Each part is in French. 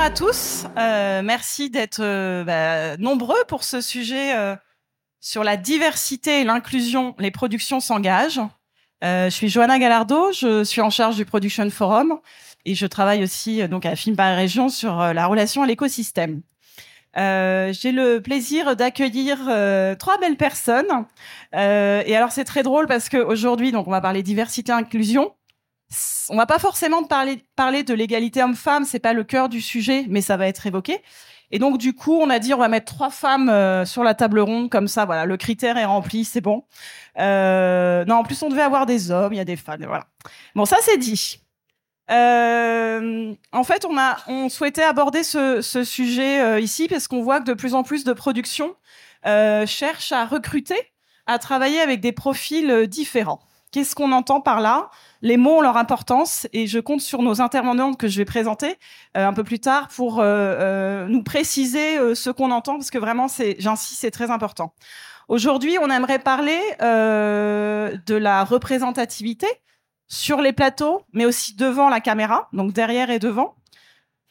Bonjour à tous. Euh, merci d'être euh, bah, nombreux pour ce sujet euh, sur la diversité et l'inclusion. Les productions s'engagent. je suis Johanna Gallardo, je suis en charge du Production Forum et je travaille aussi donc à Film Paris Région sur la relation à l'écosystème. J'ai le plaisir d'accueillir trois belles personnes. et alors c'est très drôle parce qu'aujourd'hui on va parler diversité inclusion on va pas forcément parler, parler de l'égalité homme-femme, c'est pas le cœur du sujet, mais ça va être évoqué. Et donc du coup, on a dit on va mettre trois femmes euh, sur la table ronde comme ça, voilà, le critère est rempli, c'est bon. Euh, non, en plus on devait avoir des hommes, il y a des femmes, voilà. Bon, ça c'est dit. Euh, en fait, on a, on souhaitait aborder ce, ce sujet ici parce qu'on voit que de plus en plus de productions cherchent à recruter, à travailler avec des profils différents. Qu'est-ce qu'on entend par là? Les mots ont leur importance et je compte sur nos intervenantes que je vais présenter euh, un peu plus tard pour euh, euh, nous préciser ce qu'on entend parce que vraiment, j'insiste, c'est très important. Aujourd'hui, on aimerait parler de la représentativité sur les plateaux, mais aussi devant la caméra, donc derrière et devant.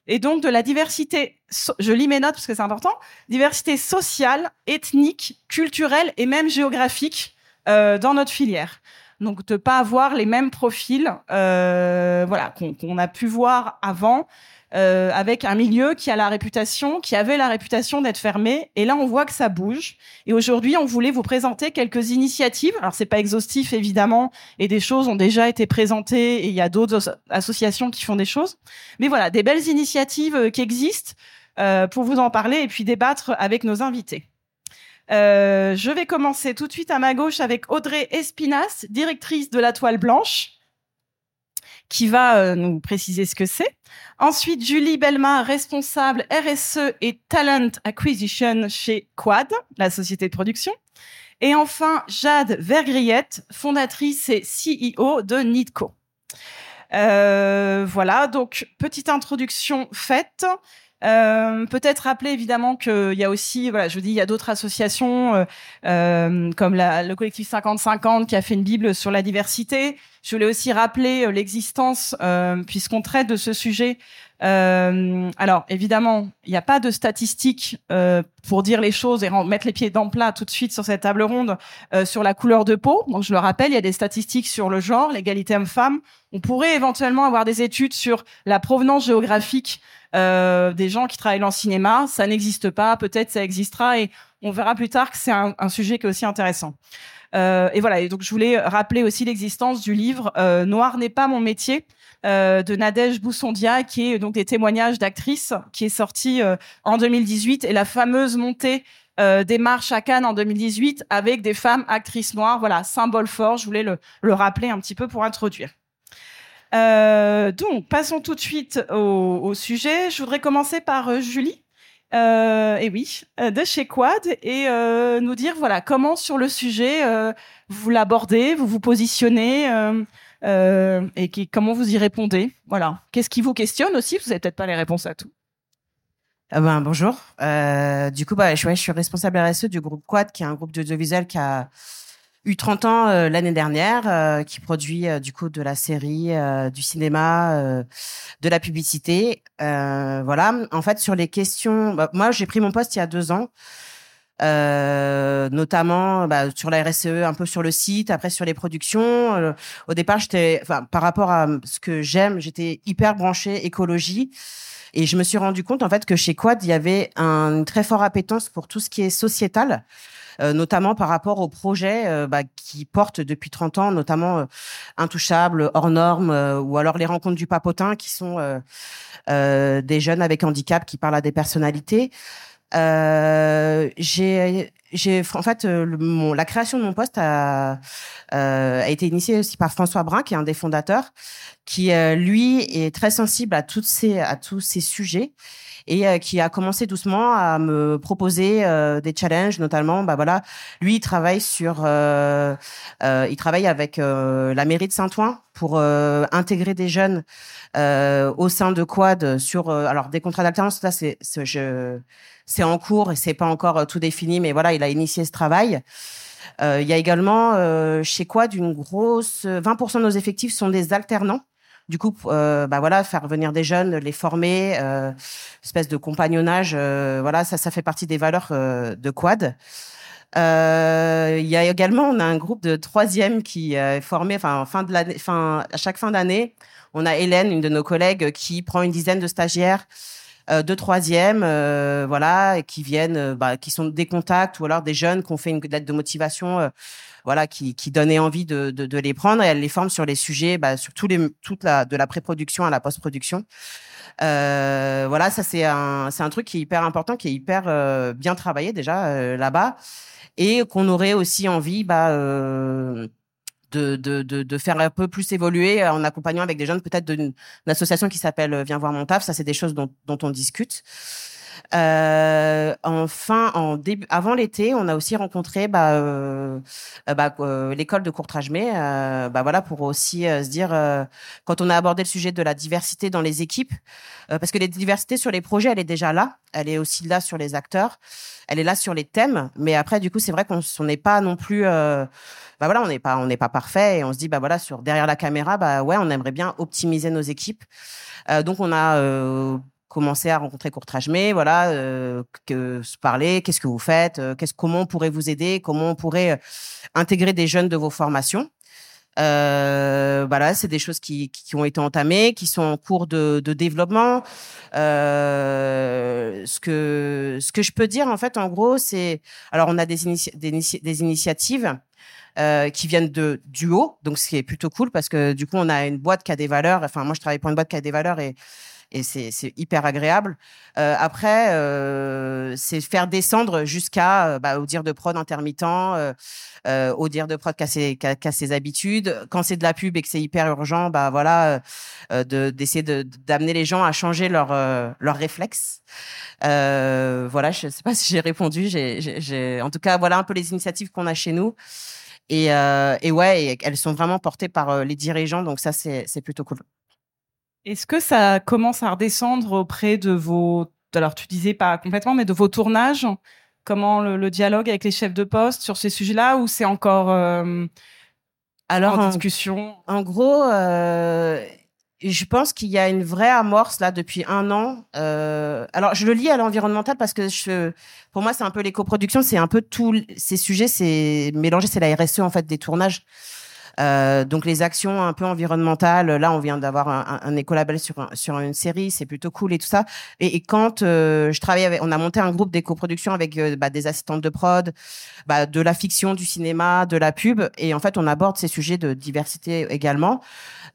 Et donc de la diversité, je lis mes notes parce que c'est important, diversité sociale, ethnique, culturelle et même géographique dans notre filière donc de pas avoir les mêmes profils, euh, voilà, qu'on a pu voir avant. Euh, avec un milieu qui a la réputation, qui avait la réputation d'être fermé. Et là, on voit que ça bouge. Et aujourd'hui, on voulait vous présenter quelques initiatives. Alors, c'est pas exhaustif, évidemment, et des choses ont déjà été présentées, et il y a d'autres associations qui font des choses. Mais voilà, des belles initiatives euh, qui existent euh, pour vous en parler et puis débattre avec nos invités. Euh, je vais commencer tout de suite à ma gauche avec Audrey Espinas, directrice de la Toile Blanche, qui va euh, nous préciser ce que c'est. Ensuite, Julie Belma, responsable RSE et Talent Acquisition chez Quad, la société de production. Et enfin, Jade Vergriette, fondatrice et CEO de Nitco. Euh, voilà, donc petite introduction faite. Euh, Peut-être rappeler évidemment qu'il y a aussi, voilà, je dis, il y a d'autres associations euh, euh comme la, le collectif 50-50 qui a fait une bible sur la diversité. Je voulais aussi rappeler euh, l'existence, euh, puisqu'on traite de ce sujet. Alors évidemment, il n'y a pas de statistiques pour dire les choses et mettre les pieds dans le plat tout de suite sur cette table ronde sur la couleur de peau. Donc je le rappelle, il y a des statistiques sur le genre, l'égalité homme-femme. On pourrait éventuellement avoir des études sur la provenance géographique euh, des gens qui travaillent le cinéma. Ça n'existe pas, peut-être ça existera et on verra plus tard que c'est un, un, sujet qui est aussi intéressant. Euh, et voilà, et donc je voulais rappeler aussi l'existence du livre euh, Noir n'est pas mon métier euh, de Nadège Boussondia, qui est donc des témoignages d'actrices, qui est sorti euh, en 2018, et la fameuse montée des marches à Cannes en 2018 avec des femmes actrices noires. Voilà, symbole fort, je voulais le, le rappeler un petit peu pour introduire. Euh, donc, passons tout de suite au, sujet. Je voudrais commencer par euh, Julie. Euh, et oui, de chez Quad, et nous dire voilà comment sur le sujet vous l'abordez, vous vous positionnez, et comment vous y répondez? Voilà. Qu'est-ce qui vous questionne aussi? Vous n'avez peut-être pas les réponses à tout. Ah ben, bonjour. du coup, bah, je, suis responsable RSE du groupe Quad, qui est un groupe d'audiovisuel qui a eu 30 ans euh, l'année dernière, euh, qui produit euh, du coup de la série, du cinéma, de la publicité. voilà. En fait, sur les questions, bah, moi j'ai pris mon poste il y a deux ans. Notamment bah, sur la RSE, un peu sur le site, après sur les productions. au départ, j'étais, enfin, par rapport à ce que j'aime, j'étais hyper branchée écologie. Et je me suis rendu compte en fait que chez Quad, il y avait un, une très forte appétence pour tout ce qui est sociétal. Euh, notamment par rapport aux projets euh, bah, qui portent depuis 30 ans, notamment euh, Intouchables, Hors Normes, ou alors les rencontres du papotin, qui sont des jeunes avec handicap qui parlent à des personnalités. J'ai j'ai en fait mon, la création de mon poste a, a été initiée aussi par François Brun qui est un des fondateurs qui lui est très sensible à toutes ces à tous ces sujets et euh, qui a commencé doucement à me proposer euh, des challenges, notamment, bah voilà, lui il travaille sur, euh, il travaille avec la mairie de Saint-Ouen pour intégrer des jeunes au sein de Quad sur, alors des contrats d'alternance, ça c'est, je, c'est en cours et c'est pas encore tout défini, mais voilà, il a initié ce travail. il y a également chez Quad une grosse 20% de nos effectifs sont des alternants du coup, bah voilà, faire venir des jeunes, les former, espèce de compagnonnage, voilà, ça, ça fait partie des valeurs de Quad. Il y a également, on a un groupe de troisième qui est formé, enfin, fin de l'année, à chaque fin d'année, on a Hélène, une de nos collègues, qui prend une dizaine de stagiaires euh, de troisième, euh, voilà, qui viennent, euh, bah, qui sont des contacts ou alors des jeunes qui ont fait une lettre de motivation, voilà, qui, qui donnait envie de, de, les prendre et elle les forme sur les sujets, bah, sur tous les, toute la, de la pré-production à la post-production. voilà, ça c'est un, c'est un truc qui est hyper important, qui est hyper bien travaillé déjà là-bas, et qu'on aurait aussi envie, bah, de, de, de, de, faire un peu plus évoluer en accompagnant avec des jeunes, peut-être d'une association qui s'appelle euh, Viens voir mon taf. Ça, c'est des choses dont, dont on discute. Euh, enfin, en début, avant l'été, on a aussi rencontré bah, euh, euh bah, euh, l'école de Courtrajmé, euh, bah, voilà, pour aussi se dire, quand on a abordé le sujet de la diversité dans les équipes, parce que la diversité sur les projets, elle est déjà là, elle est aussi là sur les acteurs, elle est là sur les thèmes, mais après, du coup, c'est vrai qu'on n'est pas non plus bah voilà, on n'est pas on n'est pas parfait et on se dit bah voilà sur derrière la caméra bah ouais, on aimerait bien optimiser nos équipes. Euh, donc on a commencé à rencontrer Courtrajmé, voilà, euh, que se parler, qu'est-ce que vous faites, euh, qu'est-ce comment on pourrait vous aider, comment on pourrait euh, intégrer des jeunes de vos formations. Euh, voilà, c'est des choses qui, qui ont été entamées, qui sont en cours de, de développement. Euh, ce que ce que je peux dire en fait, en gros, c'est alors on a des, des, des initiatives euh, qui viennent de du haut, donc ce qui est plutôt cool parce que du coup on a une boîte qui a des valeurs. Enfin moi je travaille pour une boîte qui a des valeurs et et c'est hyper agréable. Euh, après, euh, c'est faire descendre jusqu'à euh, bah, au dire de prod intermittent, euh, euh au dire de prod qui a ses, ses habitudes. Quand c'est de la pub et que c'est hyper urgent, bah voilà, d'essayer de, d'amener les gens à changer leur leur réflexe. voilà, je sais pas si j'ai répondu. J'ai, en tout cas, voilà un peu les initiatives qu'on a chez nous. Et, euh, et ouais, elles sont vraiment portées par euh, les dirigeants, donc ça, c'est plutôt cool. Est-ce que ça commence à redescendre auprès de vos... Alors, tu disais pas complètement, mais de vos tournages Comment le, dialogue avec les chefs de poste sur ces sujets-là ou c'est encore euh, alors, en, discussion? En gros, euh, je pense qu'il y a une vraie amorce là depuis un an. Euh, alors, je le lis à l'environnemental parce que je, pour moi, c'est un peu l'éco-production, c'est un peu tous ces sujets, c'est mélangé, c'est la RSE en fait des tournages. Euh, donc les actions un peu environnementales, là on vient d'avoir un, un écolabel sur sur une série, c'est plutôt cool et tout ça. Et, et quand euh, je travaillais, avec, on a monté un groupe d'éco-production avec euh, bah, des assistantes de prod, bah, de la fiction, du cinéma, de la pub, et en fait on aborde ces sujets de diversité également.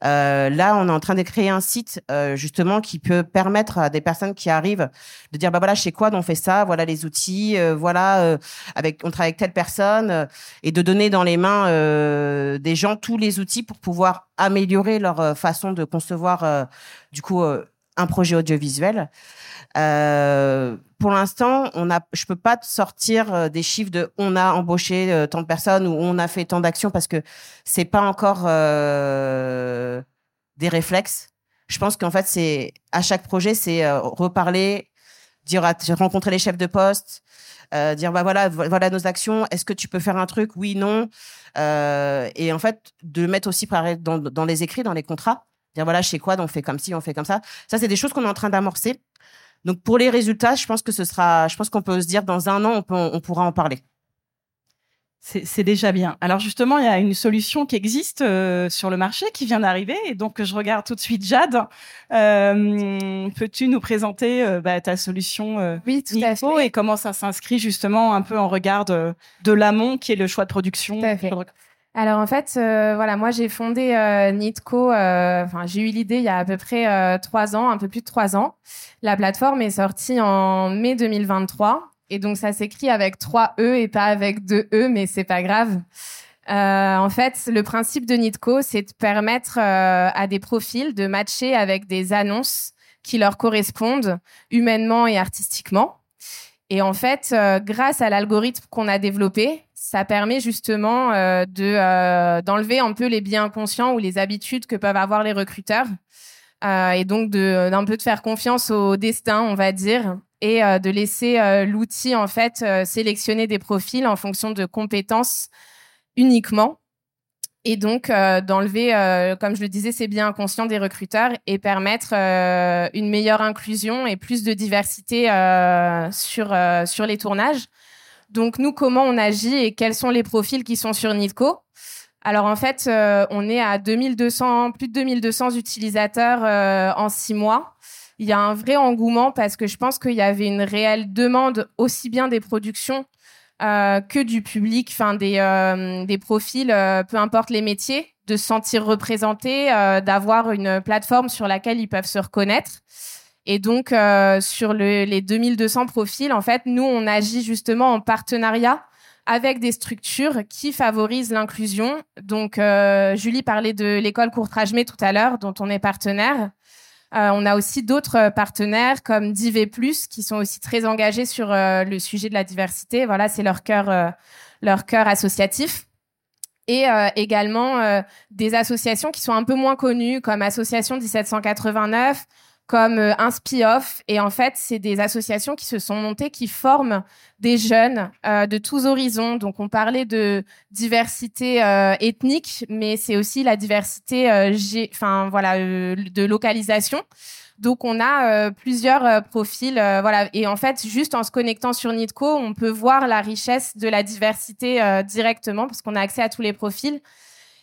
Euh, là, on est en train de créer un site euh, justement qui peut permettre à des personnes qui arrivent de dire bah voilà chez quoi on fait ça, voilà les outils, voilà avec on travaille avec telle personne et de donner dans les mains des gens tous les outils pour pouvoir améliorer leur façon de concevoir du coup un projet audiovisuel. Euh, pour l'instant, on a, je peux pas sortir euh, des chiffres de on a embauché euh, tant de personnes ou on a fait tant d'actions parce que c'est pas encore euh, des réflexes. Je pense qu'en fait, c'est à chaque projet, c'est reparler, dire rencontrer les chefs de poste, dire bah voilà, voilà nos actions. Est-ce que tu peux faire un truc? Oui, non. et en fait, de mettre aussi dans, dans les écrits, dans les contrats, dire voilà chez quoi on fait comme ci, on fait comme ça. Ça, c'est des choses qu'on est en train d'amorcer. Donc pour les résultats, je pense que ce sera, je pense qu'on peut se dire dans un an, on, peut, on pourra en parler. C'est déjà bien. Alors justement, il y a une solution qui existe euh, sur le marché qui vient d'arriver, et donc je regarde tout de suite Jade. Euh, Peux-tu nous présenter euh, bah, ta solution euh, oui, tout à fait. et comment ça s'inscrit justement un peu en regard de, de l'amont qui est le choix de production? Tout à fait. Alors en fait, euh, voilà, moi j'ai fondé euh, Nitco. Euh, enfin, j'ai eu l'idée il y a à peu près trois ans, un peu plus de trois ans. La plateforme est sortie en mai 2023 et donc ça s'écrit avec trois e et pas avec deux e, mais c'est pas grave. en fait, le principe de Nitco, c'est de permettre à des profils de matcher avec des annonces qui leur correspondent humainement et artistiquement. Et en fait, grâce à l'algorithme qu'on a développé, ça permet justement euh, de euh, d'enlever un peu les biens conscients ou les habitudes que peuvent avoir les recruteurs euh, et donc d'un peu de faire confiance au destin, on va dire, et de laisser l'outil en fait sélectionner des profils en fonction de compétences uniquement. et donc euh, d'enlever, euh, comme je le disais, ces biens inconscients des recruteurs et permettre euh, une meilleure inclusion et plus de diversité sur sur les tournages. Donc nous, comment on agit et quels sont les profils qui sont sur Nitco Alors en fait, on est à 2200, plus de 2200 utilisateurs en six mois. Il y a un vrai engouement parce que je pense qu'il y avait une réelle demande aussi bien des productions euh, que du public, enfin des, euh, des profils, euh, peu importe les métiers, de se sentir représentés, d'avoir une plateforme sur laquelle ils peuvent se reconnaître. Et donc, sur le, les 2200 profils, en fait, nous, on agit justement en partenariat avec des structures qui favorisent l'inclusion. Donc, Julie parlait de l'école Courtrage-Mé tout à l'heure, dont on est partenaire. Euh, on a aussi d'autres partenaires comme Div+, qui sont aussi très engagés sur euh, le sujet de la diversité. Voilà, c'est leur cœur, euh, leur cœur associatif. Et également des associations qui sont un peu moins connues, comme Association 1789, comme euh, un off Et en fait, c'est des associations qui se sont montées, qui forment des jeunes euh, de tous horizons. Donc, on parlait de diversité euh, ethnique, mais c'est aussi la diversité, enfin voilà, de localisation. Donc, on a plusieurs profils, voilà. Et en fait, juste en se connectant sur Nitco, on peut voir la richesse de la diversité directement parce qu'on a accès à tous les profils.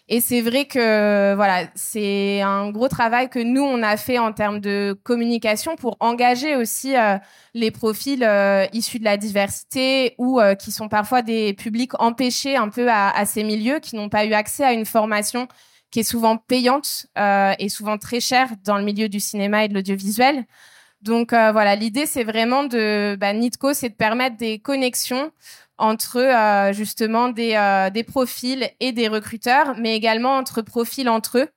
Et c'est vrai que voilà, c'est un gros travail que nous on a fait en termes de communication pour engager aussi euh, les profils euh, issus de la diversité ou euh, qui sont parfois des publics empêchés un peu à, à ces milieux, qui n'ont pas eu accès à une formation qui est souvent payante et souvent très chère dans le milieu du cinéma et de l'audiovisuel. Donc voilà, l'idée c'est vraiment de bah, Nitco, c'est de permettre des connexions entre euh, justement des, euh, des profils et des recruteurs, mais également entre profils entre eux.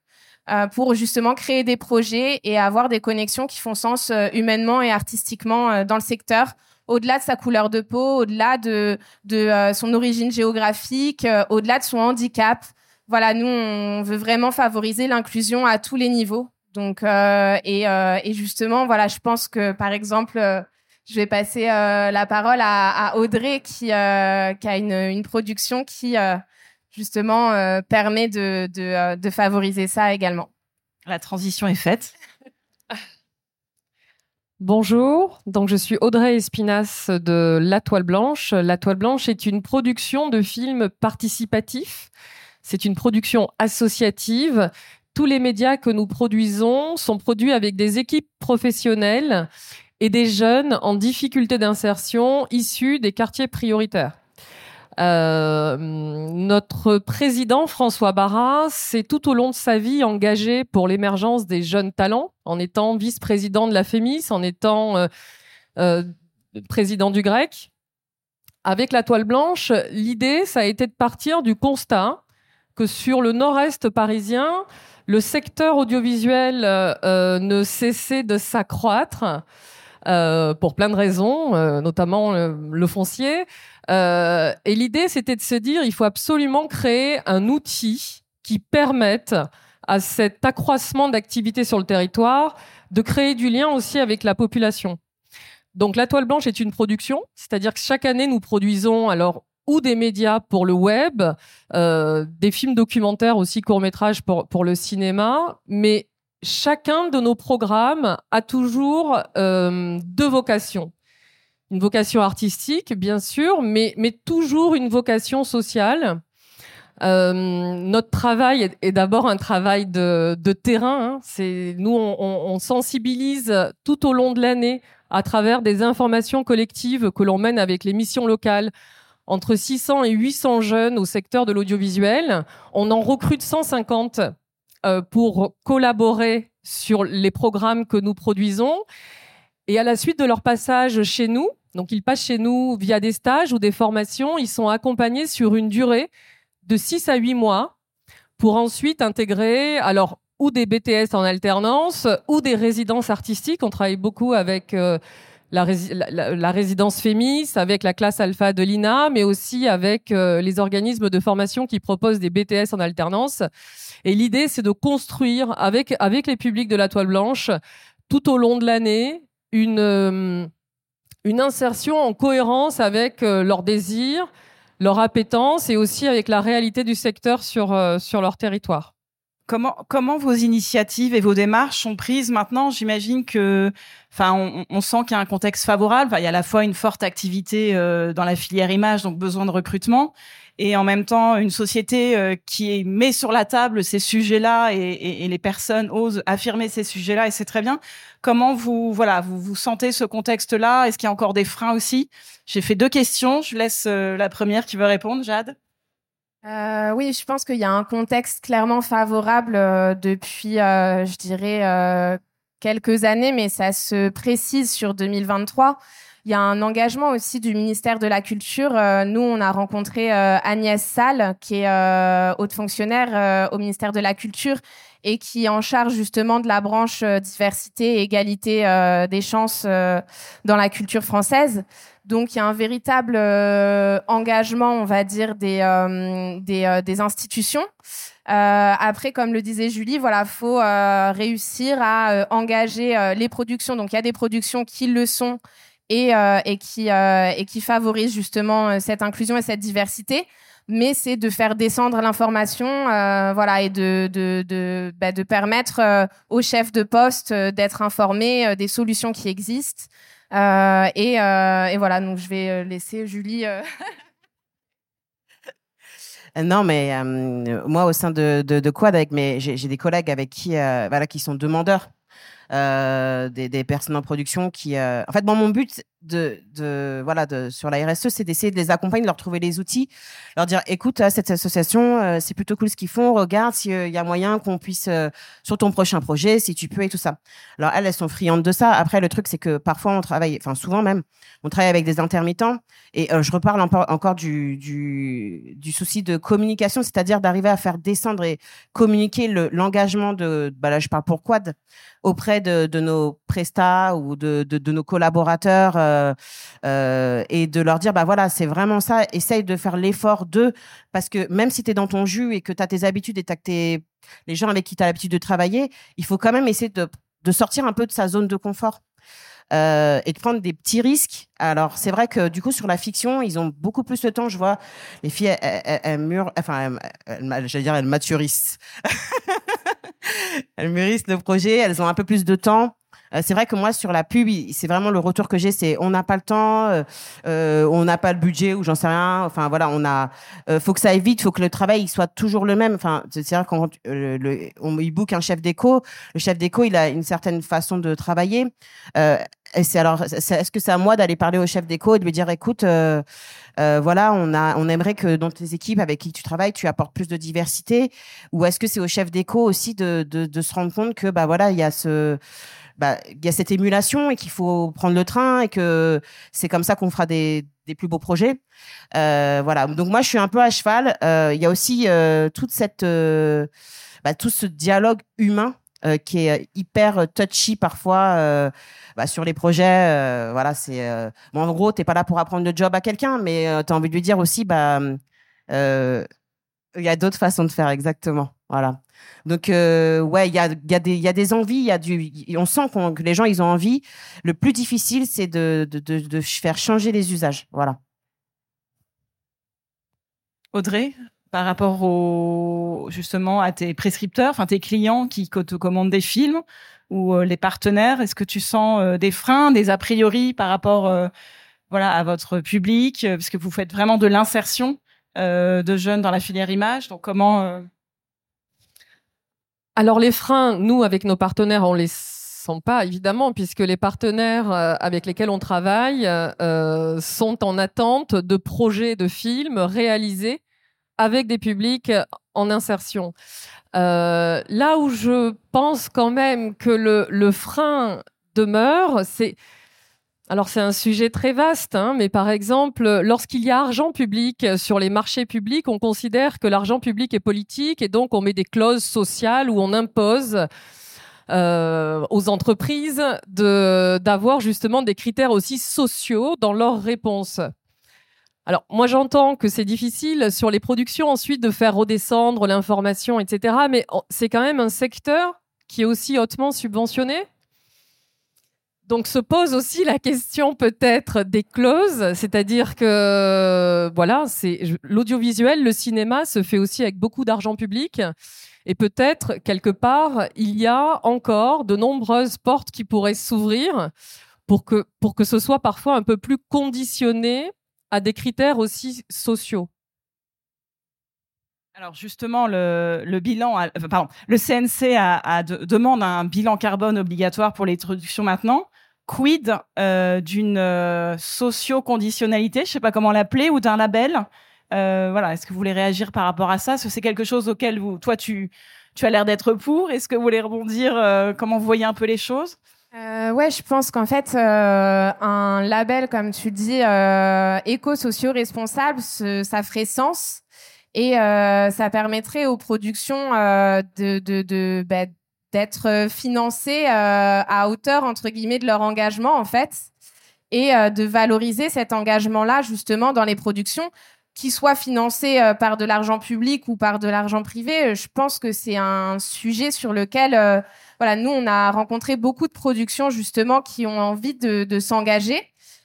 Euh, pour justement créer des projets et avoir des connexions qui font sens humainement et artistiquement dans le secteur, au-delà de sa couleur de peau, au-delà de, de son origine géographique, au-delà de son handicap. Voilà, nous, on veut vraiment favoriser l'inclusion à tous les niveaux. Donc, et, et, justement, voilà, je pense que par exemple, je vais passer euh, la parole à, Audrey qui, euh, qui a une, production qui euh, justement permet de, de, favoriser ça également. La transition est faite. Bonjour, donc je suis Audrey Espinas de La Toile Blanche. La Toile Blanche est une production de films participatifs. C'est une production associative. Tous les médias que nous produisons sont produits avec des équipes professionnelles et des jeunes en difficulté d'insertion issus des quartiers prioritaires. Euh, notre président François Barra s'est tout au long de sa vie engagé pour l'émergence des jeunes talents, en étant vice-président de la FEMIS, en étant euh, euh, président du GREC. Avec la toile blanche, l'idée, ça a été de partir du constat que sur le nord-est parisien, le secteur audiovisuel ne cessait de s'accroître euh, pour plein de raisons, euh, notamment le foncier. Euh, et l'idée, c'était de se dire, il faut absolument créer un outil qui permette à cet accroissement d'activité sur le territoire de créer du lien aussi avec la population. Donc la toile blanche est une production, c'est-à-dire que chaque année nous produisons alors ou des médias pour le web, euh, des films documentaires aussi courts métrages pour le cinéma, mais chacun de nos programmes a toujours euh, deux vocations. Une vocation artistique, bien sûr, mais, toujours une vocation sociale. Euh, notre travail est, d'abord un travail de, terrain. Hein. Nous, sensibilise tout au long de l'année à travers des informations collectives que l'on mène avec les missions locales. Entre 600 et 800 jeunes au secteur de l'audiovisuel. On en recrute 150 euh, pour collaborer sur les programmes que nous produisons. Et à la suite de leur passage chez nous, donc ils passent chez nous via des stages ou des formations, ils sont accompagnés sur une durée de 6 à 8 mois pour ensuite intégrer alors ou des BTS en alternance ou des résidences artistiques. On travaille beaucoup avec euh, la, résidence FEMIS, avec la classe alpha de l'INA, mais aussi avec euh, les organismes de formation qui proposent des BTS en alternance. Et l'idée, c'est de construire avec, avec les publics de la toile blanche tout au long de l'année une, euh, insertion en cohérence avec euh, leurs désirs, leur appétence et aussi avec la réalité du secteur sur, sur leur territoire. Comment, comment vos initiatives et vos démarches sont prises maintenant? J'imagine que, enfin, on, on sent qu'il y a un contexte favorable. Il y a à la fois une forte activité euh, dans la filière image, donc besoin de recrutement, et en même temps une société euh, qui met sur la table ces sujets-là et, et, et, les personnes osent affirmer ces sujets-là, et c'est très bien. Comment vous, voilà, vous, vous sentez ce contexte-là? Est-ce qu'il y a encore des freins aussi? J'ai fait deux questions. Je laisse euh, la première qui veut répondre, Jade. Euh, oui, je pense qu'il y a un contexte clairement favorable euh, depuis, euh, je dirais, euh, quelques années, mais ça se précise sur 2023. Il y a un engagement aussi du ministère de la Culture. Euh, nous, on a rencontré Agnès Salle, qui est haute fonctionnaire au ministère de la Culture et qui est en charge justement de la branche diversité et égalité des chances dans la culture française. Donc il y a un véritable euh, engagement, on va dire, des, euh, des, euh, des, institutions. après, comme le disait Julie, voilà, faut réussir à engager les productions. Donc il y a des productions qui le sont et, et qui et qui favorisent justement cette inclusion et cette diversité mais c'est de faire descendre l'information, euh, voilà, et de de de, bah, de permettre euh, aux chefs de poste d'être informés des solutions qui existent, euh, et, euh, et, voilà, donc je vais euh, laisser Julie. Non, mais moi, au sein de, de, Quad, avec mes, j'ai des collègues avec qui, voilà, qui sont demandeurs des, des, personnes en production qui. En fait, bon, mon but voilà sur la RSE, c'est d'essayer de les accompagner, de leur trouver les outils, leur dire écoute, cette association, euh, c'est plutôt cool ce qu'ils font. Regarde s'il euh, y a moyen qu'on puisse euh, sur ton prochain projet, si tu peux et tout ça. Alors elles, elles sont friandes de ça. Après, le truc, c'est que parfois on travaille, enfin souvent même, on travaille avec des intermittents. Et je reparle encore du, du, souci de communication, c'est-à-dire d'arriver à faire descendre et communiquer l'engagement de. Bah là, je parle pour Quad auprès de, nos prestats ou de, de, nos collaborateurs et de leur dire bah voilà c'est vraiment ça essaye de faire l'effort de parce que même si tu es dans ton jus et que tu as tes habitudes et as tes, les gens avec qui tu as l'habitude de travailler il faut quand même essayer de, sortir un peu de sa zone de confort euh, et de prendre des petits risques. Alors c'est vrai que du coup sur la fiction, ils ont beaucoup plus de temps. Je vois les filles, elles, elles, elles mûrent, enfin, j'allais dire elles maturissent. elles mûrissent le projet, elles ont un peu plus de temps. Euh, c'est vrai que moi sur la pub, c'est vraiment le retour que j'ai, c'est on n'a pas le temps, euh, euh, on n'a pas le budget ou j'en sais rien. Enfin voilà, on a, euh, faut que ça aille vite, faut que le travail il soit toujours le même. Enfin c'est vrai quand euh, on il book un chef d'éco, le chef d'éco il a une certaine façon de travailler. et c'est alors, est-ce que c'est à moi d'aller parler au chef d'éco et de lui dire, écoute, euh, euh, voilà, on a, on aimerait que dans tes équipes avec qui tu travailles, tu apportes plus de diversité, ou est-ce que c'est au chef d'éco aussi de, de, de, se rendre compte que bah voilà, il y a ce bah, y a cette émulation et qu'il faut prendre le train et que c'est comme ça qu'on fera des, plus beaux projets. Euh, voilà. Donc moi, je suis un peu à cheval. Euh, il y a aussi euh, toute cette, bah, tout ce dialogue humain qui est hyper touchy parfois bah, sur les projets. voilà, c'est en gros, t'es pas là pour apprendre le job à quelqu'un, mais tu as envie de lui dire aussi, bah, il y a d'autres façons de faire exactement. Voilà. Donc euh, ouais, il y a, y, a y a des envies, y a du, on sent que les gens ils ont envie. Le plus difficile, c'est de, de, de, de, faire changer les usages. Voilà. Audrey, par rapport au, justement à tes prescripteurs, enfin tes clients qui te commandent des films ou euh, les partenaires, est-ce que tu sens euh, des freins, des a priori par rapport euh, voilà à votre public, parce que vous faites vraiment de l'insertion? De jeunes dans la filière image. Donc comment alors les freins, nous, avec nos partenaires, on les sent pas, évidemment, puisque les partenaires euh, avec lesquels on travaille euh, sont en attente de projets de films réalisés avec des publics en insertion. Euh, là où je pense quand même que le frein demeure, c'est alors c'est un sujet très vaste, hein, mais par exemple, lorsqu'il y a argent public sur les marchés publics, on considère que l'argent public est politique et donc on met des clauses sociales où on impose euh, aux entreprises d'avoir justement des critères aussi sociaux dans leurs réponses. Alors moi j'entends que c'est difficile sur les productions ensuite de faire redescendre l'information, etc. Mais c'est quand même un secteur qui est aussi hautement subventionné? Donc se pose aussi la question peut-être des clauses, c'est-à-dire que voilà, c'est l'audiovisuel, le cinéma se fait aussi avec beaucoup d'argent public et peut-être quelque part il y a encore de nombreuses portes qui pourraient s'ouvrir pour que pour ce soit parfois un peu plus conditionné à des critères aussi sociaux. Alors justement, le, CNC demande un bilan carbone obligatoire pour les productions maintenant. Quid euh, d'une euh, socio-conditionnalité, je sais pas comment l'appeler, ou d'un label? Euh, Voilà, est-ce que vous voulez réagir par rapport à ça? Est-ce que c'est quelque chose auquel vous, toi, tu, tu as l'air d'être pour? Est-ce que vous voulez rebondir Comment vous voyez un peu les choses? Euh, ouais, je pense qu'en fait, un label, comme tu dis, éco-socio-responsable, ça ferait sens et ça permettrait aux productions de, de, de bah, d'être financées euh, à hauteur entre guillemets de leur engagement en fait et de valoriser cet engagement-là justement dans les productions qui soient financées par de l'argent public ou par de l'argent privé. Je pense que c'est un sujet sur lequel voilà, nous, on a rencontré beaucoup de productions justement qui ont envie de, de s'engager.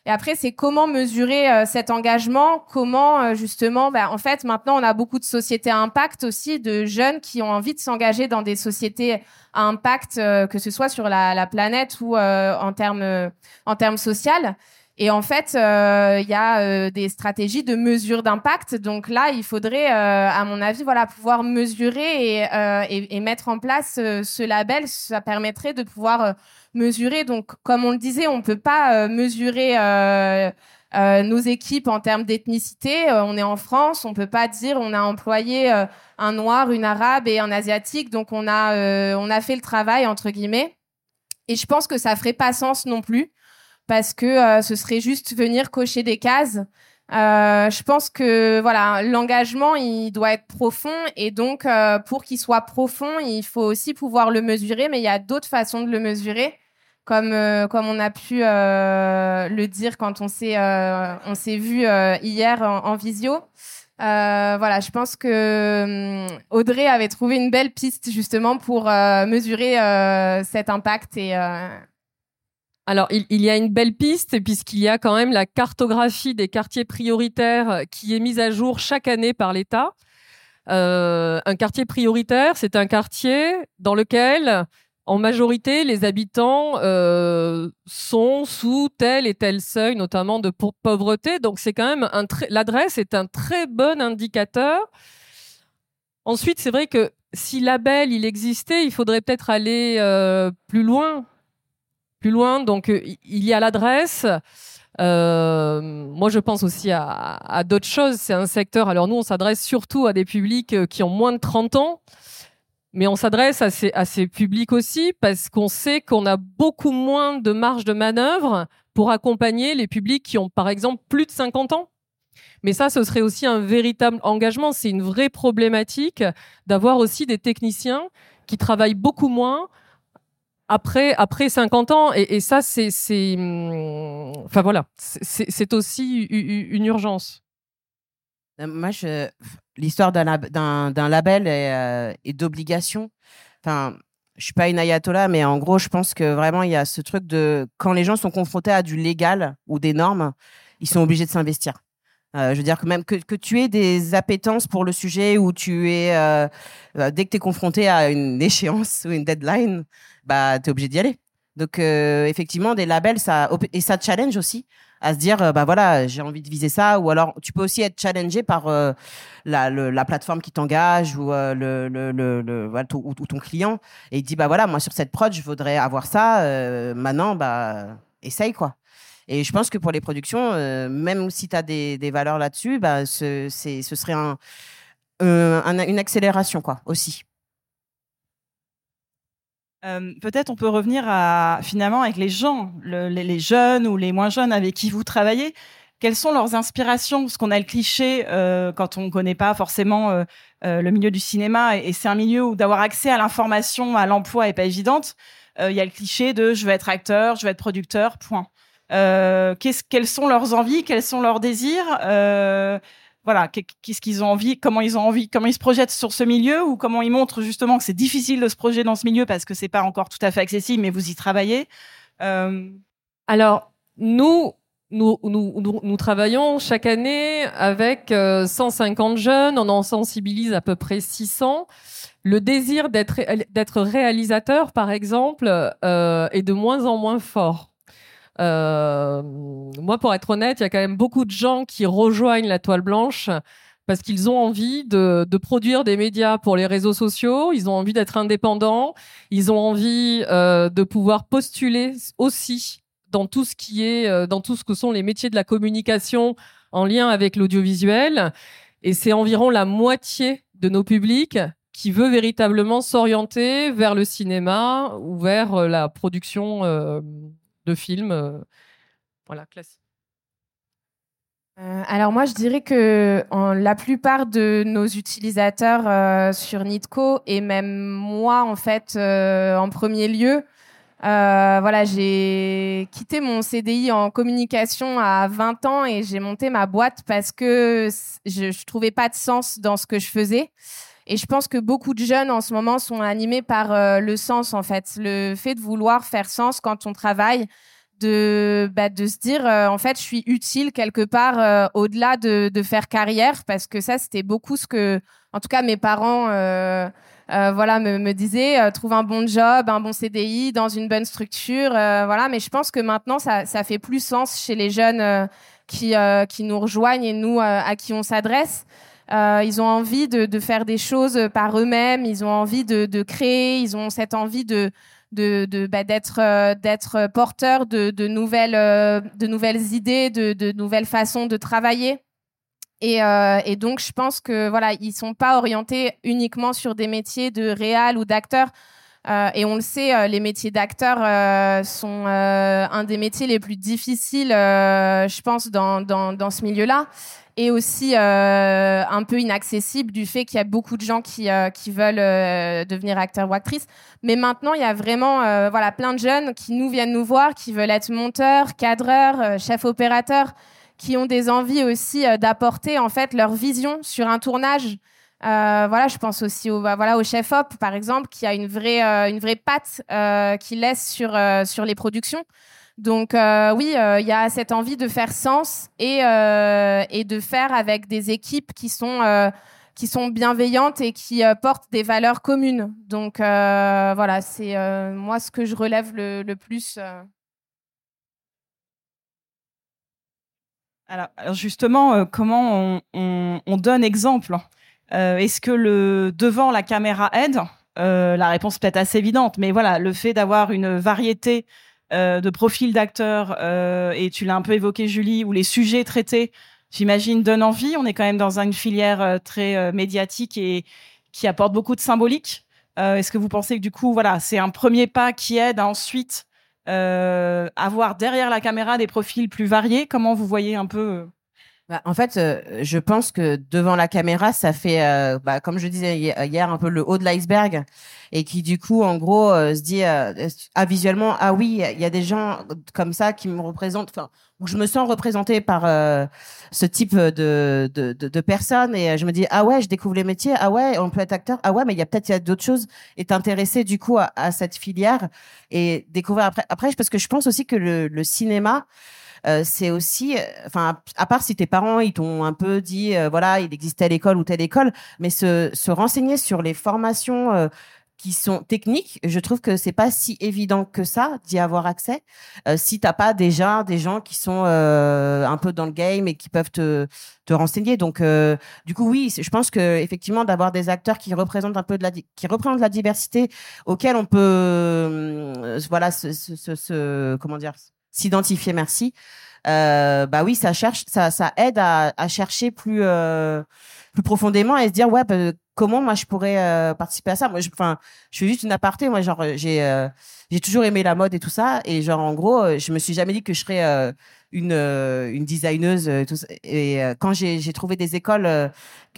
Et après, c'est comment mesurer euh, cet engagement, comment euh, justement, bah, en fait, maintenant, on a beaucoup de sociétés à impact aussi, de jeunes qui ont envie de s'engager dans des sociétés à impact, euh, que ce soit sur la, la planète ou en termes en termes social. Et en fait, euh, il y a euh, des stratégies de mesure d'impact. Donc là, il faudrait, euh, à mon avis, voilà, pouvoir mesurer et, et, mettre en place ce label. Ça permettrait de pouvoir mesurer. Donc, comme on le disait, on peut pas mesurer nos équipes en termes d'ethnicité. on est en France, on peut pas dire on a employé un noir, une arabe et un asiatique. Donc on a on a fait le travail entre guillemets. Et je pense que ça ferait pas sens non plus parce que euh, ce serait juste venir cocher des cases. Euh, je pense que voilà, l'engagement il doit être profond et donc euh, pour qu'il soit profond, il faut aussi pouvoir le mesurer. Mais il y a d'autres façons de le mesurer, comme comme on a pu le dire quand on s'est on s'est vu hier en, visio. voilà, je pense que hum, Audrey avait trouvé une belle piste justement pour mesurer cet impact et alors, il, y a une belle piste puisqu'il y a quand même la cartographie des quartiers prioritaires qui est mise à jour chaque année par l'État. Euh, un quartier prioritaire, c'est un quartier dans lequel, en majorité, les habitants euh, sont sous tel et tel seuil, notamment de pauvreté. Donc, c'est quand même un l'adresse est un très bon indicateur. Ensuite, c'est vrai que si label il existait, il faudrait peut-être aller euh, plus loin plus loin. Donc, euh, il y a l'adresse. Euh, moi, je pense aussi à, d'autres choses. C'est un secteur. Alors, nous, on s'adresse surtout à des publics euh, qui ont moins de 30 ans. Mais on s'adresse à ces, à ces publics aussi parce qu'on sait qu'on a beaucoup moins de marge de manœuvre pour accompagner les publics qui ont, par exemple, plus de 50 ans. Mais ça, ce serait aussi un véritable engagement. C'est une vraie problématique d'avoir aussi des techniciens qui travaillent beaucoup moins, après après 50 ans et, ça c'est hum, enfin voilà. C'est aussi une urgence. Euh, moi l'histoire d'un label et, euh, d'obligation. Enfin je suis pas une ayatollah mais en gros je pense que vraiment il y a ce truc de quand les gens sont confrontés à du légal ou des normes ils sont obligés de s'investir. Euh, je veux dire que même que, tu aies des appétences pour le sujet ou tu es dès que tu es confronté à une échéance ou une deadline, bah, tu es obligé d'y aller. Donc, euh, effectivement, des labels, ça, et ça challenge aussi à se dire, euh, bah voilà, j'ai envie de viser ça. Ou alors, tu peux aussi être challengé par euh, la, la, plateforme qui t'engage ou, le, le, le, ou, ton client. Et il dit, bah voilà, moi, sur cette prod, je voudrais avoir ça. maintenant, bah, essaye, quoi. Et je pense que pour les productions, même si tu as des, valeurs là-dessus, bah, ce, ce serait un, une accélération, quoi, aussi. Euh, peut-être on peut revenir à finalement avec les gens, les, jeunes ou les moins jeunes avec qui vous travaillez. Quelles sont leurs inspirations? Parce qu'on a le cliché euh, quand on ne connaît pas forcément euh, le milieu du cinéma et, c'est un milieu où d'avoir accès à l'information, à l'emploi est pas évidente. Il y a le cliché de je veux être acteur, je veux être producteur, point. quelles sont leurs envies? Quels sont leurs désirs? Voilà, qu'est-ce qu'ils ont envie, comment ils ont envie, comment ils se projettent sur ce milieu ou comment ils montrent justement que c'est difficile de se projeter dans ce milieu parce que c'est pas encore tout à fait accessible, mais vous y travaillez. Euh, Alors, nous, nous, nous, nous, travaillons chaque année avec 150 jeunes, on en sensibilise à peu près 600 le désir d'être d'être réalisateur, par exemple, euh, est de moins en moins fort. Euh, moi, pour être honnête, il y a quand même beaucoup de gens qui rejoignent la toile blanche parce qu'ils ont envie de, produire des médias pour les réseaux sociaux, ils ont envie d'être indépendants, ils ont envie euh, de pouvoir postuler aussi dans tout ce qui est, dans tout ce que sont les métiers de la communication en lien avec l'audiovisuel. Et c'est environ la moitié de nos publics qui veut véritablement s'orienter vers le cinéma ou vers euh, la production euh, de films, euh, voilà, classique. alors moi, je dirais que la plupart de nos utilisateurs sur Nitco et même moi, en fait, en premier lieu, voilà, j'ai quitté mon CDI en communication à 20 ans et j'ai monté ma boîte parce que je, ne trouvais pas de sens dans ce que je faisais. Et je pense que beaucoup de jeunes en ce moment sont animés par euh, le sens, en fait. Le fait de vouloir faire sens quand on travaille, de, bah, se dire, euh, en fait, je suis utile quelque part euh, au-delà de, faire carrière, parce que ça, c'était beaucoup ce que, en tout cas, mes parents. voilà, me, disaient trouve un bon job, un bon CDI dans une bonne structure, voilà. Mais je pense que maintenant ça, ça fait plus sens chez les jeunes qui qui nous rejoignent et nous à qui on s'adresse. Euh, ils ont envie de, faire des choses par eux-mêmes. Ils ont envie de, créer. Ils ont cette envie bah, d'être d'être porteur de, de nouvelles euh, de nouvelles idées, de, nouvelles façons de travailler. Et, donc, je pense que voilà, ils sont pas orientés uniquement sur des métiers de réal ou d'acteur. Et on le sait, les métiers d'acteur sont un des métiers les plus difficiles, je pense, dans ce milieu-là et aussi euh, un peu inaccessible du fait qu'il y a beaucoup de gens qui, euh, veulent euh, devenir acteur ou actrice. Mais maintenant, il y a vraiment voilà, plein de jeunes qui nous viennent nous voir, qui veulent être monteurs, cadreurs, chefs opérateurs, qui ont des envies aussi d'apporter en fait leur vision sur un tournage. voilà, je pense aussi au, bah, au chef op, par exemple, qui a une vraie, patte qu'il laisse sur les productions. Donc euh, oui, euh, il y a cette envie de faire sens et, euh, de faire avec des équipes qui sont bienveillantes et qui portent des valeurs communes. Donc voilà, c'est moi ce que je relève le, plus. Alors, justement, comment on, on, donne exemple Est-ce que le devant la caméra aide? La réponse peut être assez évidente, mais voilà, le fait d'avoir une variété euh, de profils d'acteurs, euh, et tu l'as un peu évoqué, Julie, où les sujets traités, j'imagine, donnent envie. On est quand même dans une filière euh, très médiatique et qui apporte beaucoup de symbolique. Est-ce que vous pensez que du coup, voilà, c'est un premier pas qui aide à ensuite avoir derrière la caméra des profils plus variés? Comment vous voyez un peu bah, en fait, je pense que devant la caméra, ça fait, bah, comme je disais hier, un peu le haut de l'iceberg et qui du coup en gros euh, se dit euh, ah visuellement ah oui il y a des gens comme ça qui me représentent enfin je me sens représentée par euh, ce type de, de, de, personnes et je me dis ah ouais je découvre les métiers ah ouais on peut être acteur ah ouais mais il y a peut-être d'autres choses et t'intéresser du coup à, à, cette filière et découvrir après. Après parce que je pense aussi que le, le cinéma euh, c'est aussi, enfin, à part si tes parents ils t'ont un peu dit, voilà, il existe telle école ou telle école, mais se, se renseigner sur les formations qui sont techniques, je trouve que c'est pas si évident que ça d'y avoir accès. Euh, si t'as pas déjà des gens qui sont euh, un peu dans le game et qui peuvent te, te renseigner. Donc, euh, du coup, oui, je pense que effectivement d'avoir des acteurs qui représentent un peu de la qui représentent la diversité auquel on peut, euh, voilà, ce, ce, comment dire, s'identifier. Merci. Euh, bah oui, ça cherche, ça, ça aide à, chercher plus, plus profondément et se dire ouais. Bah, comment moi je pourrais euh, participer à ça? Moi enfin je suis juste une aparté moi genre j'ai euh, j'ai toujours aimé la mode et tout ça et genre en gros euh, je me suis jamais dit que je serais une une designeuse et quand j'ai j'ai trouvé des écoles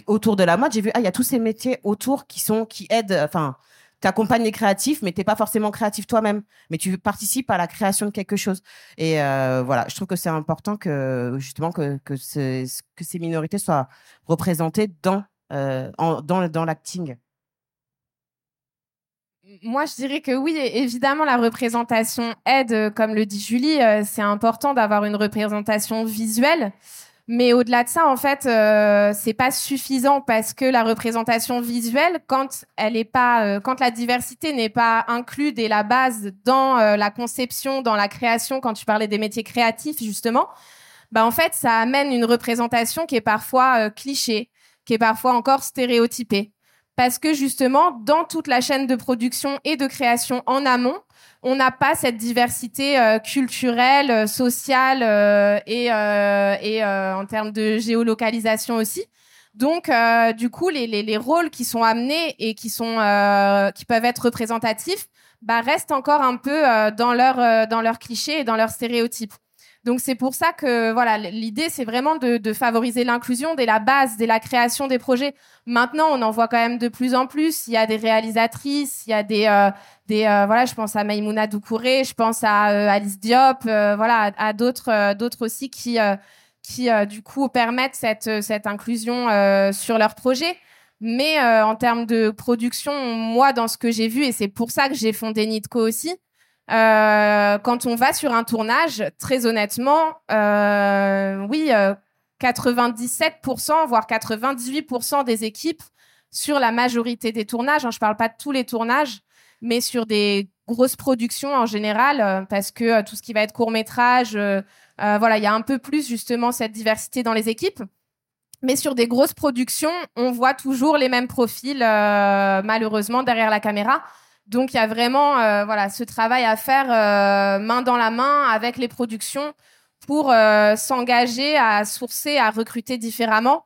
autour de la mode j'ai vu ah il y a tous ces métiers autour qui sont qui aident enfin tu accompagnes les créatifs, mais t'es pas forcément créatif toi-même, mais tu participes à la création de quelque chose. Et voilà, je trouve que c'est important que justement que que, ces minorités soient représentées dans euh, dans, dans l'acting moi, je dirais que oui, évidemment, la représentation aide, comme le dit Julie, c'est important d'avoir une représentation visuelle. Mais au-delà de ça, en fait, euh, c'est pas suffisant parce que la représentation visuelle, quand elle est pas, euh, quand la diversité n'est pas inclue dès la base dans euh, la conception, dans la création, quand tu parlais des métiers créatifs justement, bah en fait, ça amène une représentation qui est parfois cliché, qui est parfois encore stéréotypée, parce que justement, dans toute la chaîne de production et de création en amont, on n'a pas cette diversité euh, culturelle, euh, sociale euh, et, et en termes de géolocalisation aussi. Donc, du coup, les, les, les, rôles qui sont amenés et qui sont qui peuvent être représentatifs, bah, restent encore un peu dans leur dans leurs clichés et dans leurs stéréotypes. Donc c'est pour ça que voilà, l'idée c'est vraiment de, de favoriser l'inclusion dès la base, dès la création des projets. Maintenant, on en voit quand même de plus en plus. Il y a des réalisatrices, il y a des euh, des euh, voilà, je pense à Maïmouna Doucouré, je pense à euh, Alice Diop, voilà, à, d'autres d'autres aussi qui qui du coup permettent cette cette inclusion sur leurs projets. Mais en termes de production, moi, dans ce que j'ai vu, et c'est pour ça que j'ai fondé Nitco aussi, euh, quand on va sur un tournage, très honnêtement, euh, oui, 97%, euh, voire 98% des équipes sur la majorité des tournages, hein, je ne parle pas de tous les tournages, mais sur des grosses productions en général, parce que tout ce qui va être court métrage, voilà, il y a un peu plus justement cette diversité dans les équipes. Mais sur des grosses productions, on voit toujours les mêmes profils, malheureusement, derrière la caméra. Donc il y a vraiment euh, voilà ce travail à faire euh, main dans la main avec les productions pour euh, s'engager à sourcer, à recruter différemment.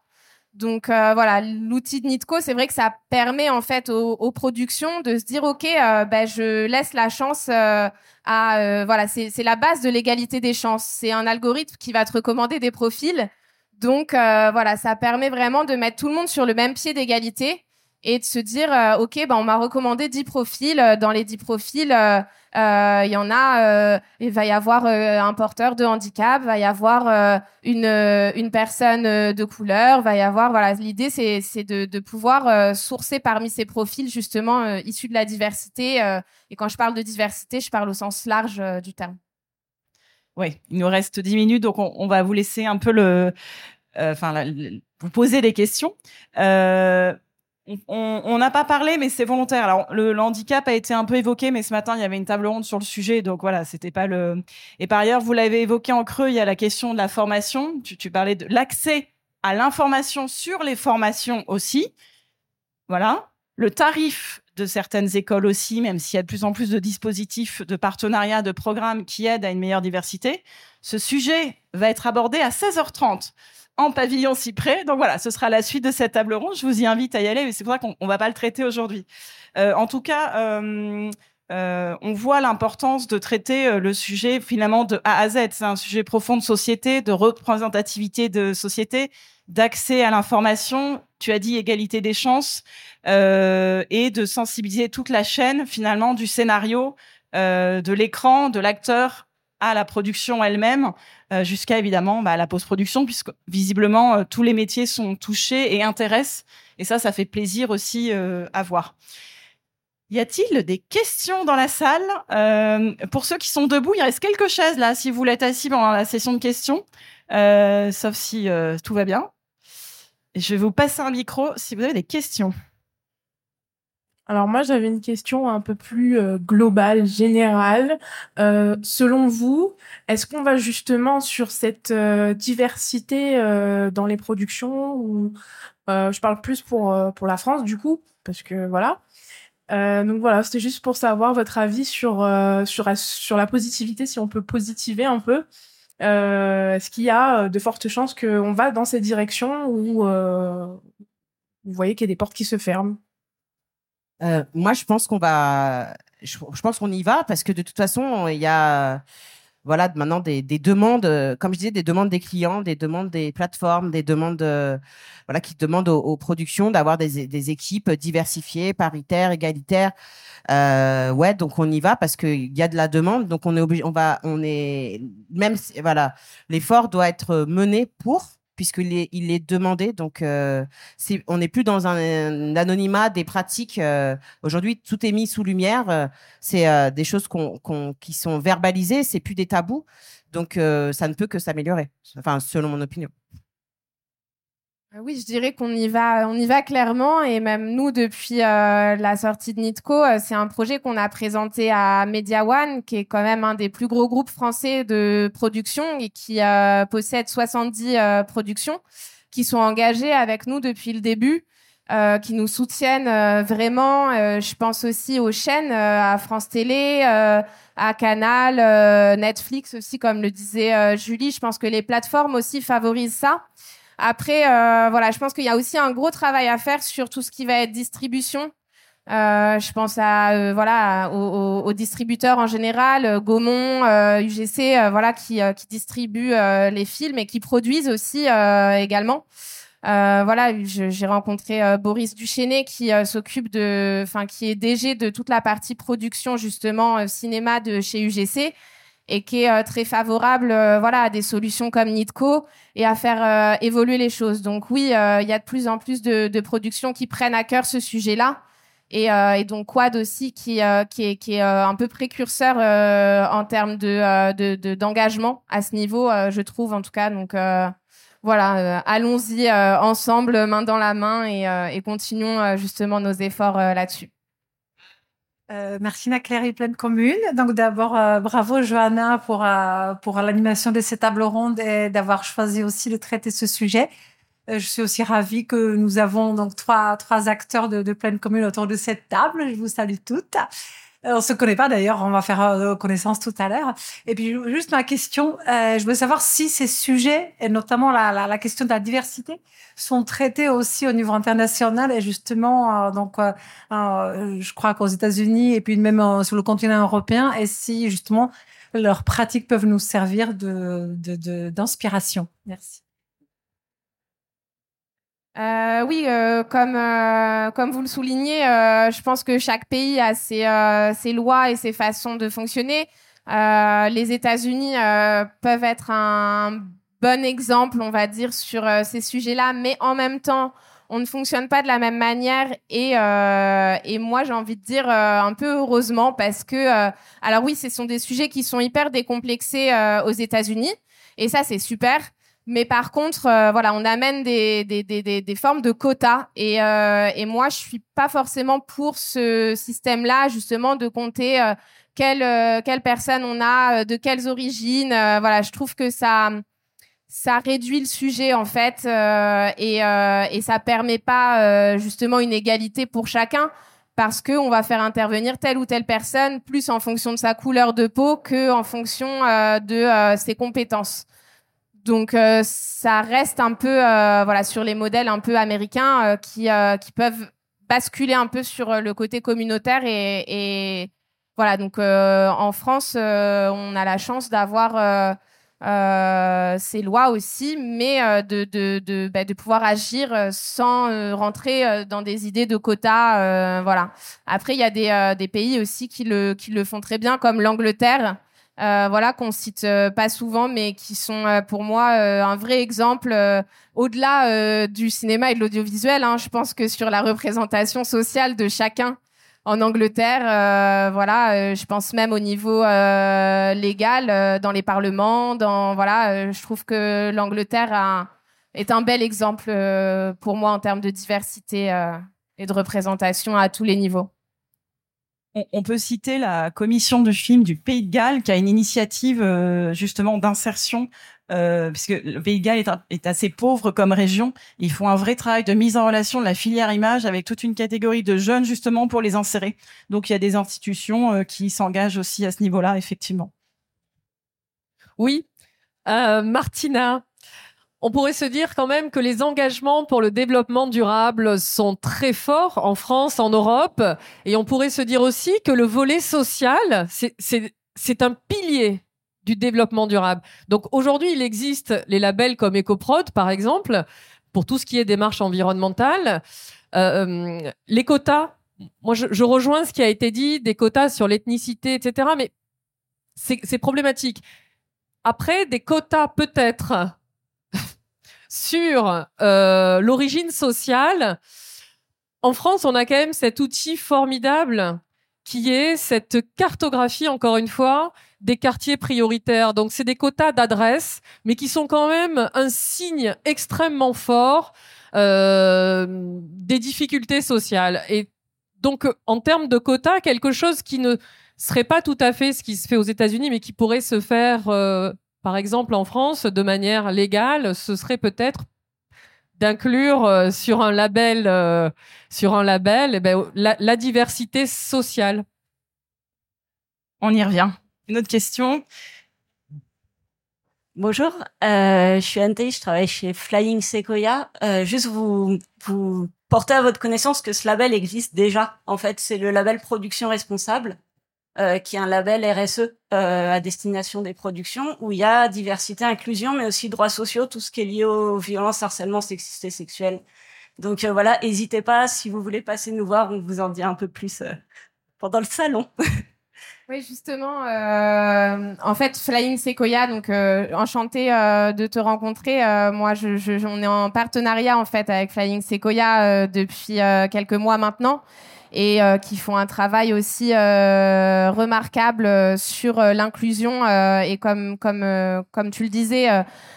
Donc voilà, l'outil de Nitco, c'est vrai que ça permet en fait aux, productions de se dire ok, ben je laisse la chance à voilà, c'est la base de l'égalité des chances. C'est un algorithme qui va te recommander des profils. Donc voilà, ça permet vraiment de mettre tout le monde sur le même pied d'égalité et de se dire euh, ok ben on m'a recommandé 10 profils. Euh, dans les 10 profils euh, il y en a il va y avoir un porteur de handicap va y avoir une une personne de couleur va y avoir voilà. L'idée c'est de, pouvoir sourcer parmi ces profils justement issus de la diversité et quand je parle de diversité je parle au sens large du terme. Oui il nous reste 10 minutes donc on, va vous laisser un peu le enfin vous poser des questions on n'a pas parlé, mais c'est volontaire. Alors, le, handicap a été un peu évoqué, mais ce matin, il y avait une table ronde sur le sujet, donc voilà, c'était pas le. Et par ailleurs, vous l'avez évoqué en creux, il y a la question de la formation. Tu, parlais de l'accès à l'information sur les formations aussi. Voilà. Le tarif de certaines écoles aussi, même s'il y a de plus en plus de dispositifs de partenariat, de programmes qui aident à une meilleure diversité. Ce sujet va être abordé à 16h30 en pavillon cyprès. Donc voilà, ce sera la suite de cette table ronde. Je vous y invite à y aller, mais c'est pour ça qu'on ne va pas le traiter aujourd'hui. Euh, en tout cas, euh, euh, on voit l'importance de traiter le sujet finalement de A à Z. C'est un sujet profond de société, de représentativité de société, d'accès à l'information. Tu as dit égalité des chances et de sensibiliser toute la chaîne finalement du scénario, de l'écran, de l'acteur à la production elle-même, euh, jusqu'à évidemment bah, la post-production, puisque visiblement euh, tous les métiers sont touchés et intéressent. Et ça, ça fait plaisir aussi euh, à voir. Y a-t-il des questions dans la salle? Pour ceux qui sont debout, il reste quelques chaises là, si vous être assis pendant la session de questions, sauf si tout va bien. Je vais vous passer un micro si vous avez des questions. Alors moi, j'avais une question un peu plus euh, globale, générale. Euh, selon vous, est-ce qu'on va justement sur cette euh, diversité dans les productions ou je parle plus pour pour la France du coup parce que voilà. donc voilà, c'était juste pour savoir votre avis sur sur sur la positivité, si on peut positiver un peu. est-ce qu'il y a de fortes chances qu'on va dans cette direction ou vous voyez qu'il y a des portes qui se ferment? Euh, moi, je pense qu'on va, je, pense qu'on y va parce que de toute façon, il y a, voilà, maintenant des, des, demandes, comme je disais, des demandes des clients, des demandes des plateformes, des demandes, voilà, qui demandent aux, productions d'avoir des, des, équipes diversifiées, paritaires, égalitaires. Euh, ouais, donc on y va parce qu'il y a de la demande, donc on est obligé, on va, on est, même, voilà, l'effort doit être mené pour puisqu'il est, il est demandé. Donc, euh, on n'est plus dans un, anonymat des pratiques. Euh, aujourd'hui, tout est mis sous lumière. Euh, c'est des choses qui sont verbalisées. C'est plus des tabous. Donc, ça ne peut que s'améliorer. Enfin, selon mon opinion. Euh, oui, je dirais qu'on y va, on y va clairement et même nous depuis euh, la sortie de Nitco, euh, c'est un projet qu'on a présenté à Media One, qui est quand même un des plus gros groupes français de production et qui possède 70 productions, qui sont engagées avec nous depuis le début, qui nous soutiennent vraiment. je pense aussi aux chaînes, à France Télé, à Canal, Netflix aussi, comme le disait Julie. Je pense que les plateformes aussi favorisent ça. Après, euh, voilà, je pense qu'il y a aussi un gros travail à faire sur tout ce qui va être distribution. Euh, je pense à euh, voilà aux, aux, distributeurs en général, euh, Gaumont, UGC, euh, voilà qui, qui distribuent les films et qui produisent aussi également. voilà, j'ai rencontré Boris Duchesne qui s'occupe de, enfin qui est DG de toute la partie production justement cinéma de chez UGC et qui est euh, très favorable euh, voilà à des solutions comme Nitco et à faire euh, évoluer les choses. Donc oui, il y a de plus en plus de, de productions qui prennent à cœur ce sujet-là. Et, et, donc Quad aussi qui, qui est, qui est un peu précurseur en termes de d'engagement de, à ce niveau, je trouve en tout cas. Donc voilà, allons-y ensemble, main dans la main et, et continuons justement nos efforts là-dessus. Euh, merci Claire et Pleine Commune. Donc d'abord, euh, bravo Johanna pour, euh, pour l'animation de cette table ronde et d'avoir choisi aussi de traiter ce sujet. Euh, je suis aussi ravie que nous avons donc trois, trois acteurs de, de Pleine Commune autour de cette table. Je vous salue toutes. Euh, on se connaît pas d'ailleurs, on va faire euh, connaissance tout à l'heure. Et puis juste ma question, euh, je veux savoir si ces sujets, et notamment la, la, la, question de la diversité, sont traités aussi au niveau international et justement, donc, je crois qu'aux États-Unis et puis même sur le continent européen, et si justement leurs pratiques peuvent nous servir de d'inspiration. De, Merci. Euh, oui, euh, comme euh, comme vous le soulignez, euh, je pense que chaque pays a ses euh, ses lois et ses façons de fonctionner. les États-Unis peuvent être un bon exemple, on va dire, sur ces sujets-là, mais en même temps, on ne fonctionne pas de la même manière. Et et moi, j'ai envie de dire un peu heureusement parce que alors oui, ce sont des sujets qui sont hyper décomplexés aux États-Unis, et ça c'est super. Mais par contre, euh, voilà, on amène des, des, des, des, formes de quotas. Et, euh, et moi, je suis pas forcément pour ce système-là, justement, de compter euh, quelle, euh, quelle personne on a, de quelles origines. voilà, je trouve que ça, ça réduit le sujet, en fait, et, et ça permet pas, justement, une égalité pour chacun parce que on va faire intervenir telle ou telle personne plus en fonction de sa couleur de peau que en fonction de ses compétences. Donc euh, ça reste un peu euh, voilà sur les modèles un peu américains euh, qui qui peuvent basculer un peu sur le côté communautaire et, voilà donc en France on a la chance d'avoir ces lois aussi, mais de, de, de, bah, pouvoir agir sans rentrer dans des idées de quotas. voilà. Après, il y a des, des pays aussi qui le, qui le font très bien, comme l'Angleterre, euh, voilà qu'on cite euh, pas souvent, mais qui sont euh, pour moi un vrai exemple au-delà du cinéma et de l'audiovisuel. Hein, je pense que sur la représentation sociale de chacun en Angleterre, voilà, je pense même au niveau légal dans les parlements, dans voilà, je trouve que l'Angleterre est un bel exemple pour moi en termes de diversité et de représentation à tous les niveaux on, peut citer la commission de film du Pays de Galles qui a une initiative euh, justement d'insertion euh, puisque le Pays de Galles est, assez pauvre comme région. Ils font un vrai travail de mise en relation de la filière image avec toute une catégorie de jeunes justement pour les insérer. Donc il y a des institutions euh, qui s'engagent aussi à ce niveau-là, effectivement. Oui, Martina, on pourrait se dire quand même que les engagements pour le développement durable sont très forts en France, en Europe, et on pourrait se dire aussi que le volet social, c'est un pilier du développement durable. Donc aujourd'hui, il existe les labels comme EcoProd, par exemple, pour tout ce qui est démarche environnementale. Euh, euh les quotas, moi je, je, rejoins ce qui a été dit, des quotas sur l'ethnicité, etc., mais c'est problématique. Après, des quotas peut-être sur euh, l'origine sociale, en France, on a quand même cet outil formidable qui est cette cartographie, encore une fois, des quartiers prioritaires. Donc, c'est des quotas d'adresses, mais qui sont quand même un signe extrêmement fort euh, des difficultés sociales. Et donc, en termes de quotas, quelque chose qui ne serait pas tout à fait ce qui se fait aux États-Unis, mais qui pourrait se faire, euh, par exemple, en France, de manière légale, ce serait peut-être d'inclure euh, sur un label, euh, sur un label, eh ben, la, la, diversité sociale. On y revient. Une autre question. Bonjour, euh, je suis Ante, je travaille chez Flying Sequoia. Euh, juste vous, vous porter à votre connaissance que ce label existe déjà. En fait, c'est le label Production Responsable, euh, qui est un label RSE euh, à destination des productions, où il y a diversité, inclusion, mais aussi droits sociaux, tout ce qui est lié aux violences, harcèlement sexiste et sexuel. Donc euh, voilà, n'hésitez pas, si vous voulez passer nous voir, on vous en dit un peu plus pendant le salon. Oui, justement, en fait, Flying Sequoia, donc enchanté euh, de te rencontrer. Moi, je, je, on est en partenariat en fait avec Flying Sequoia depuis quelques mois maintenant et qui font un travail aussi remarquable sur l'inclusion et comme comme comme tu le disais,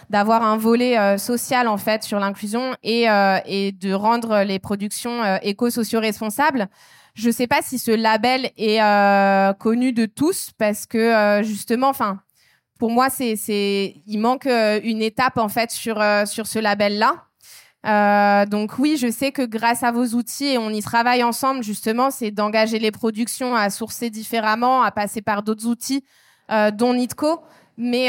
d'avoir un volet social en fait sur l'inclusion et et de rendre les productions éco-socio-responsables. Je ne sais pas si ce label est euh, connu de tous parce que euh, justement, enfin, pour moi, c'est, c'est, il manque euh, une étape en fait sur euh, sur ce label-là. Euh, donc oui, je sais que grâce à vos outils et on y travaille ensemble justement, c'est d'engager les productions à sourcer différemment, à passer par d'autres outils, dont Nitco, mais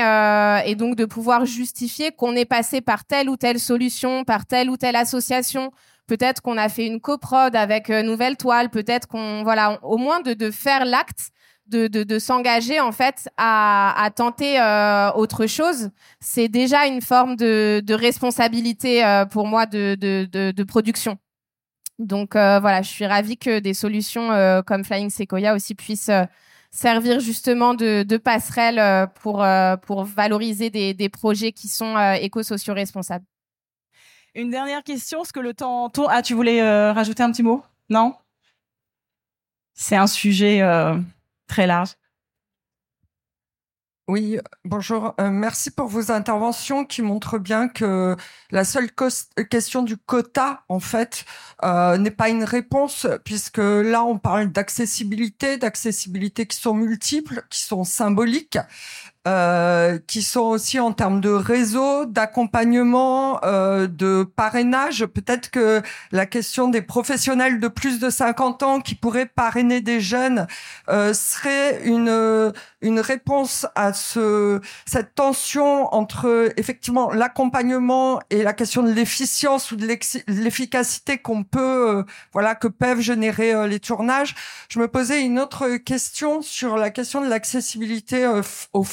et donc de pouvoir justifier qu'on est passé par telle ou telle solution, par telle ou telle association, peut-être qu'on a fait une coprode avec euh, Nouvelle Toile, peut-être qu'on voilà, au moins de faire l'acte de, s'engager en fait à, tenter euh, autre chose, c'est déjà une forme de, responsabilité euh, pour moi de, production. Donc euh, voilà, je suis ravie que des solutions comme Flying Sequoia aussi puissent servir justement de, passerelle pour, valoriser des, projets qui sont éco-sociaux responsables. Une dernière question, ce que le temps tourne. Ah, tu voulais rajouter un petit mot? Non? C'est un sujet très large. Oui, bonjour. Euh, merci pour vos interventions qui montrent bien que la seule question du quota, en fait, euh, n'est pas une réponse, puisque là, on parle d'accessibilité, d'accessibilité qui sont multiples, qui sont symboliques, euh, qui sont aussi en termes de réseau, d'accompagnement, euh, de parrainage. Peut-être que la question des professionnels de plus de 50 ans qui pourraient parrainer des jeunes euh, serait une une réponse à ce cette tension entre effectivement l'accompagnement et la question de l'efficience ou de l'efficacité qu'on peut euh, voilà que peuvent générer euh, les tournages. Je me posais une autre question sur la question de l'accessibilité euh, au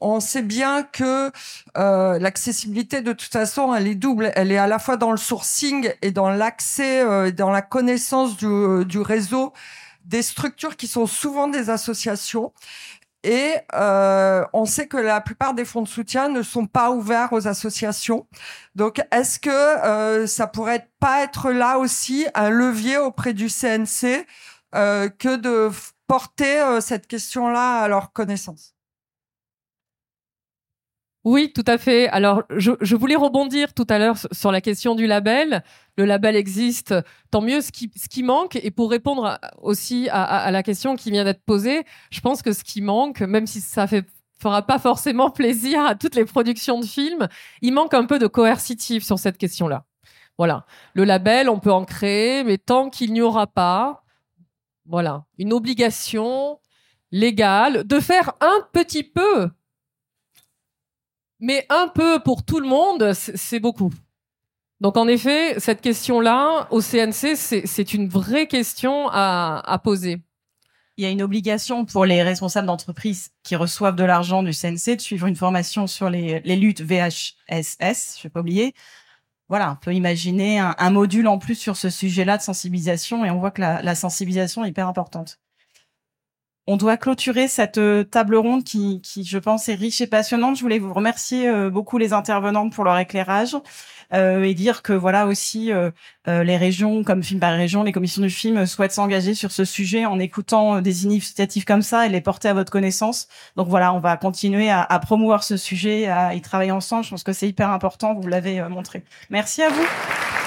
on sait bien que euh, l'accessibilité, de toute façon, elle est double. Elle est à la fois dans le sourcing et dans l'accès, euh, dans la connaissance du, euh, du, réseau des structures qui sont souvent des associations. Et euh, on sait que la plupart des fonds de soutien ne sont pas ouverts aux associations. Donc, est-ce que euh, ça pourrait pas être là aussi un levier auprès du CNC euh, que de porter cette question-là à leur connaissance? Oui, tout à fait. Alors, je, voulais rebondir tout à l'heure sur la question du label. Le label existe, tant mieux. Ce qui, manque, et pour répondre aussi à, la question qui vient d'être posée, je pense que ce qui manque, même si ça fait fera pas forcément plaisir à toutes les productions de films, il manque un peu de coercitif sur cette question-là. Voilà. Le label, on peut en créer, mais tant qu'il n'y aura pas, voilà, une obligation légale de faire un petit peu mais un peu pour tout le monde, c'est beaucoup. Donc en effet, cette question-là, au CNC, c'est une vraie question à, poser. Il y a une obligation pour les responsables d'entreprise qui reçoivent de l'argent du CNC de suivre une formation sur les, luttes VHSS, je vais pas oublier. Voilà, on peut imaginer un, un module en plus sur ce sujet-là de sensibilisation et on voit que la, la sensibilisation est hyper importante. On doit clôturer cette euh, table ronde qui, qui, je pense, est riche et passionnante. Je voulais vous remercier euh, beaucoup les intervenantes pour leur éclairage. Euh, et dire que voilà aussi euh, euh, les régions comme Film par Région, les commissions du film souhaitent s'engager sur ce sujet en écoutant des initiatives comme ça et les porter à votre connaissance. Donc voilà, on va continuer à, à promouvoir ce sujet, à y travailler ensemble. Je pense que c'est hyper important. Vous l'avez montré. Merci à vous.